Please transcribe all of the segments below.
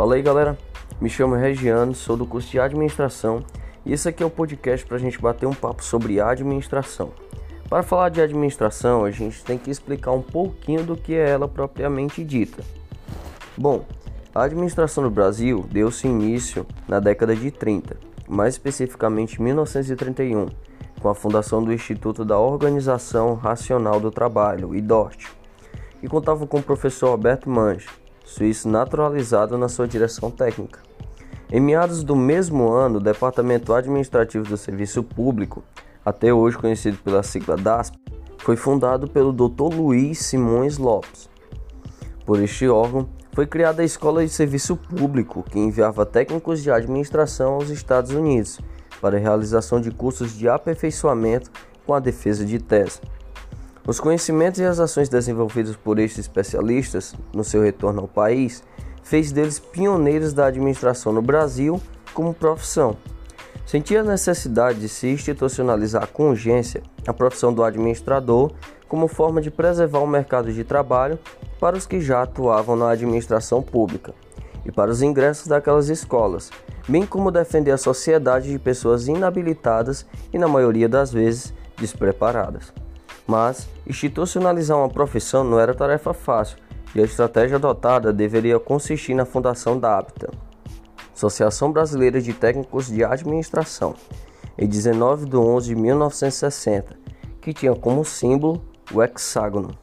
Fala aí galera, me chamo Regiano, sou do curso de Administração e esse aqui é o podcast para a gente bater um papo sobre administração. Para falar de administração, a gente tem que explicar um pouquinho do que é ela propriamente dita. Bom, a administração no Brasil deu-se início na década de 30, mais especificamente 1931, com a fundação do Instituto da Organização Racional do Trabalho, IDORT, e contava com o professor Alberto Mange, suíço naturalizado na sua direção técnica. Em meados do mesmo ano, o Departamento Administrativo do Serviço Público, até hoje conhecido pela sigla DASP, foi fundado pelo Dr. Luiz Simões Lopes. Por este órgão, foi criada a Escola de Serviço Público, que enviava técnicos de administração aos Estados Unidos para a realização de cursos de aperfeiçoamento com a defesa de tese. Os conhecimentos e as ações desenvolvidas por estes especialistas no seu retorno ao país fez deles pioneiros da administração no Brasil como profissão. Sentia a necessidade de se institucionalizar com urgência a profissão do administrador como forma de preservar o mercado de trabalho para os que já atuavam na administração pública e para os ingressos daquelas escolas, bem como defender a sociedade de pessoas inabilitadas e, na maioria das vezes, despreparadas. Mas institucionalizar uma profissão não era tarefa fácil e a estratégia adotada deveria consistir na fundação da ABTA, Associação Brasileira de Técnicos de Administração, em 19 de 11 de 1960, que tinha como símbolo o hexágono.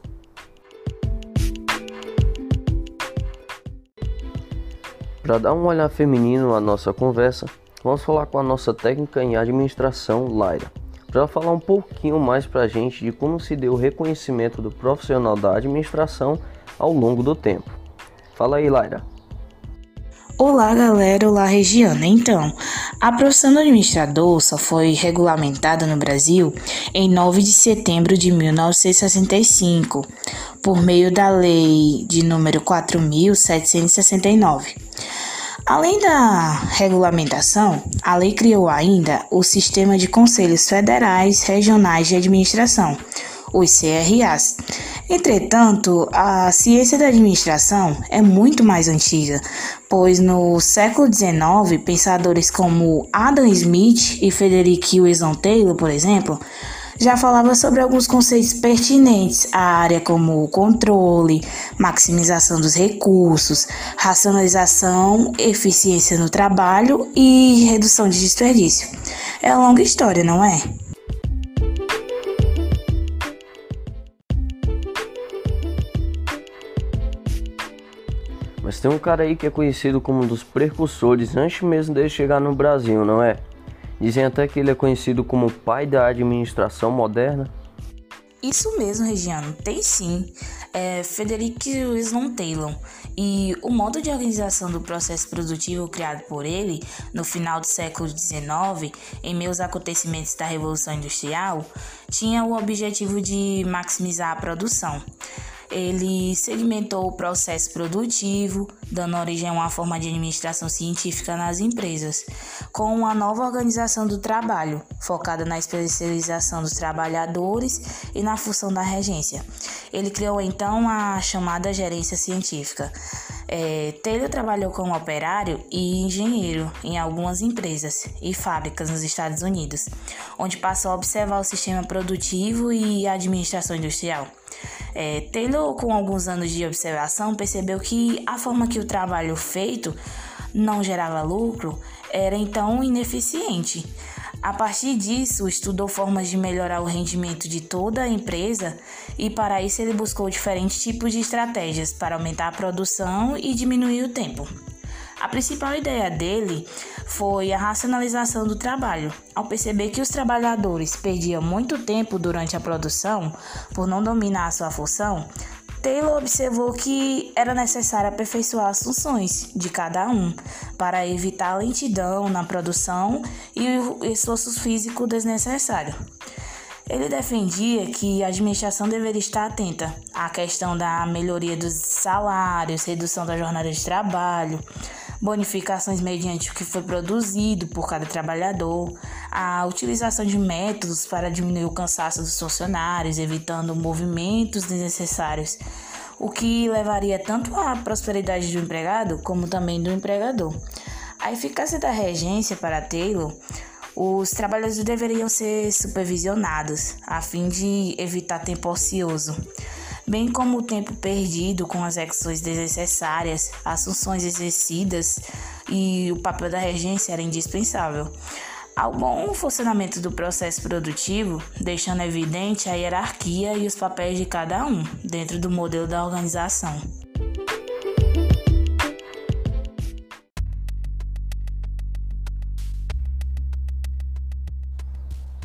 Para dar um olhar feminino à nossa conversa, vamos falar com a nossa técnica em administração, Laira para falar um pouquinho mais para a gente de como se deu o reconhecimento do profissional da administração ao longo do tempo. Fala aí, Laira. Olá, galera. Olá, Regiana. Então, a profissão do administrador só foi regulamentada no Brasil em 9 de setembro de 1965, por meio da Lei de número 4769. Além da regulamentação, a lei criou ainda o Sistema de Conselhos Federais Regionais de Administração, os CRAs. Entretanto, a ciência da administração é muito mais antiga, pois no século XIX, pensadores como Adam Smith e Frederick Wilson Taylor, por exemplo, já falava sobre alguns conceitos pertinentes à área como o controle, maximização dos recursos, racionalização, eficiência no trabalho e redução de desperdício. É uma longa história, não é? Mas tem um cara aí que é conhecido como um dos precursores antes mesmo dele chegar no Brasil, não é? Dizem até que ele é conhecido como o pai da administração moderna. Isso mesmo, Regiano, tem sim. É Frederick Winslow Taylor. E o modo de organização do processo produtivo criado por ele no final do século XIX, em meus acontecimentos da Revolução Industrial, tinha o objetivo de maximizar a produção ele segmentou o processo produtivo, dando origem a uma forma de administração científica nas empresas, com uma nova organização do trabalho, focada na especialização dos trabalhadores e na função da regência. Ele criou então a chamada gerência científica. É, Taylor trabalhou como operário e engenheiro em algumas empresas e fábricas nos Estados Unidos, onde passou a observar o sistema produtivo e a administração industrial. É, Taylor, com alguns anos de observação, percebeu que a forma que o trabalho feito não gerava lucro era então ineficiente. A partir disso, estudou formas de melhorar o rendimento de toda a empresa e, para isso, ele buscou diferentes tipos de estratégias para aumentar a produção e diminuir o tempo. A principal ideia dele foi a racionalização do trabalho. Ao perceber que os trabalhadores perdiam muito tempo durante a produção por não dominar a sua função, Taylor observou que era necessário aperfeiçoar as funções de cada um para evitar lentidão na produção e o esforço físico desnecessário. Ele defendia que a administração deveria estar atenta à questão da melhoria dos salários, redução da jornada de trabalho, bonificações mediante o que foi produzido por cada trabalhador, a utilização de métodos para diminuir o cansaço dos funcionários, evitando movimentos desnecessários, o que levaria tanto à prosperidade do empregado como também do empregador. A eficácia da regência para Taylor os trabalhadores deveriam ser supervisionados a fim de evitar tempo ocioso, bem como o tempo perdido com as execuções desnecessárias, as funções exercidas e o papel da regência era indispensável. Ao bom funcionamento do processo produtivo, deixando evidente a hierarquia e os papéis de cada um dentro do modelo da organização.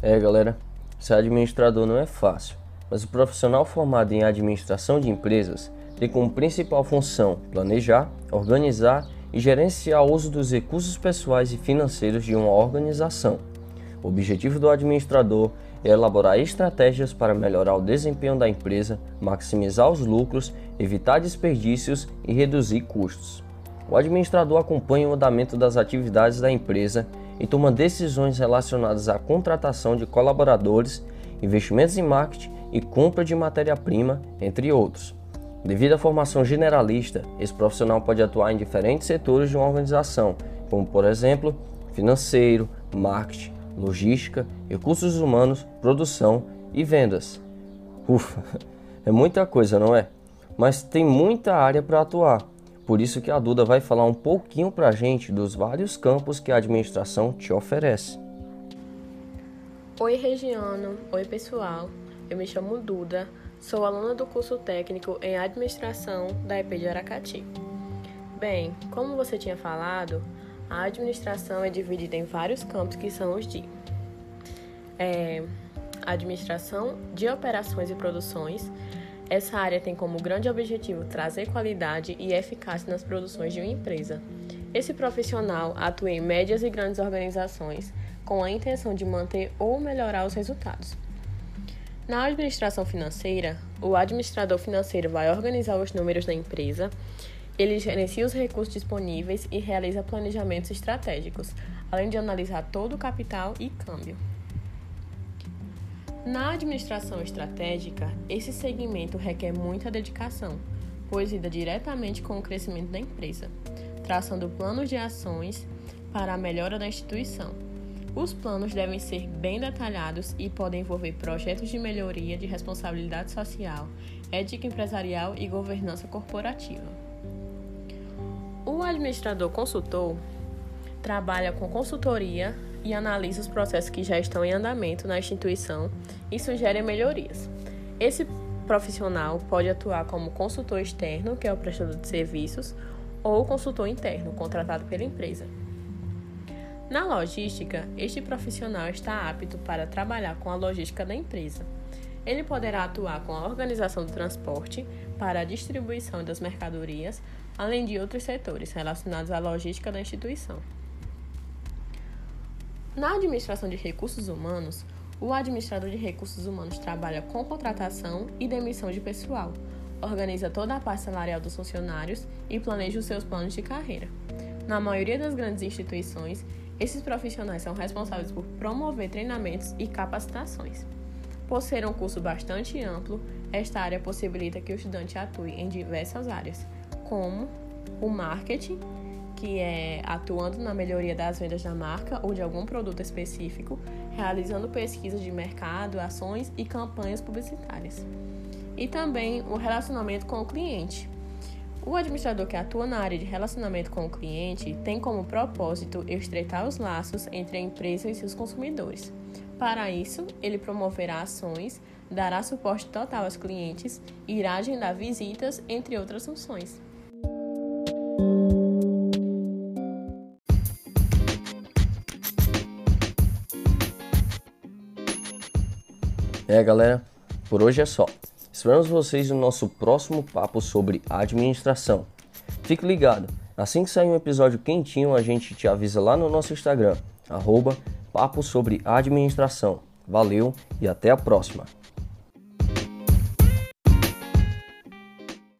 É, galera, ser administrador não é fácil, mas o profissional formado em administração de empresas tem como principal função planejar, organizar e gerenciar o uso dos recursos pessoais e financeiros de uma organização. O objetivo do administrador é elaborar estratégias para melhorar o desempenho da empresa, maximizar os lucros, evitar desperdícios e reduzir custos. O administrador acompanha o andamento das atividades da empresa e toma decisões relacionadas à contratação de colaboradores, investimentos em marketing e compra de matéria-prima, entre outros. Devido à formação generalista, esse profissional pode atuar em diferentes setores de uma organização, como por exemplo, financeiro, marketing, logística, recursos humanos, produção e vendas. Ufa, é muita coisa, não é? Mas tem muita área para atuar. Por isso que a Duda vai falar um pouquinho para a gente dos vários campos que a administração te oferece. Oi, Regiano. Oi, pessoal. Eu me chamo Duda, sou aluna do curso técnico em administração da EP de Aracati. Bem, como você tinha falado, a administração é dividida em vários campos que são os de é, administração de operações e produções, essa área tem como grande objetivo trazer qualidade e eficácia nas produções de uma empresa. Esse profissional atua em médias e grandes organizações com a intenção de manter ou melhorar os resultados. Na administração financeira, o administrador financeiro vai organizar os números da empresa, ele gerencia os recursos disponíveis e realiza planejamentos estratégicos, além de analisar todo o capital e câmbio. Na administração estratégica, esse segmento requer muita dedicação, pois lida diretamente com o crescimento da empresa, traçando planos de ações para a melhora da instituição. Os planos devem ser bem detalhados e podem envolver projetos de melhoria de responsabilidade social, ética empresarial e governança corporativa. O administrador consultor trabalha com consultoria e analisa os processos que já estão em andamento na instituição e sugere melhorias. Esse profissional pode atuar como consultor externo, que é o prestador de serviços, ou consultor interno, contratado pela empresa. Na logística, este profissional está apto para trabalhar com a logística da empresa. Ele poderá atuar com a organização do transporte para a distribuição das mercadorias, além de outros setores relacionados à logística da instituição. Na administração de recursos humanos, o administrador de recursos humanos trabalha com contratação e demissão de pessoal, organiza toda a parte salarial dos funcionários e planeja os seus planos de carreira. Na maioria das grandes instituições, esses profissionais são responsáveis por promover treinamentos e capacitações. Por ser um curso bastante amplo, esta área possibilita que o estudante atue em diversas áreas, como o marketing, que é atuando na melhoria das vendas da marca ou de algum produto específico, realizando pesquisas de mercado, ações e campanhas publicitárias. E também o relacionamento com o cliente. O administrador que atua na área de relacionamento com o cliente tem como propósito estreitar os laços entre a empresa e seus consumidores. Para isso, ele promoverá ações, dará suporte total aos clientes, irá agendar visitas, entre outras funções. É, galera, por hoje é só. Esperamos vocês no nosso próximo papo sobre administração. Fique ligado, assim que sair um episódio quentinho, a gente te avisa lá no nosso Instagram, arroba Papo sobre Administração. Valeu e até a próxima!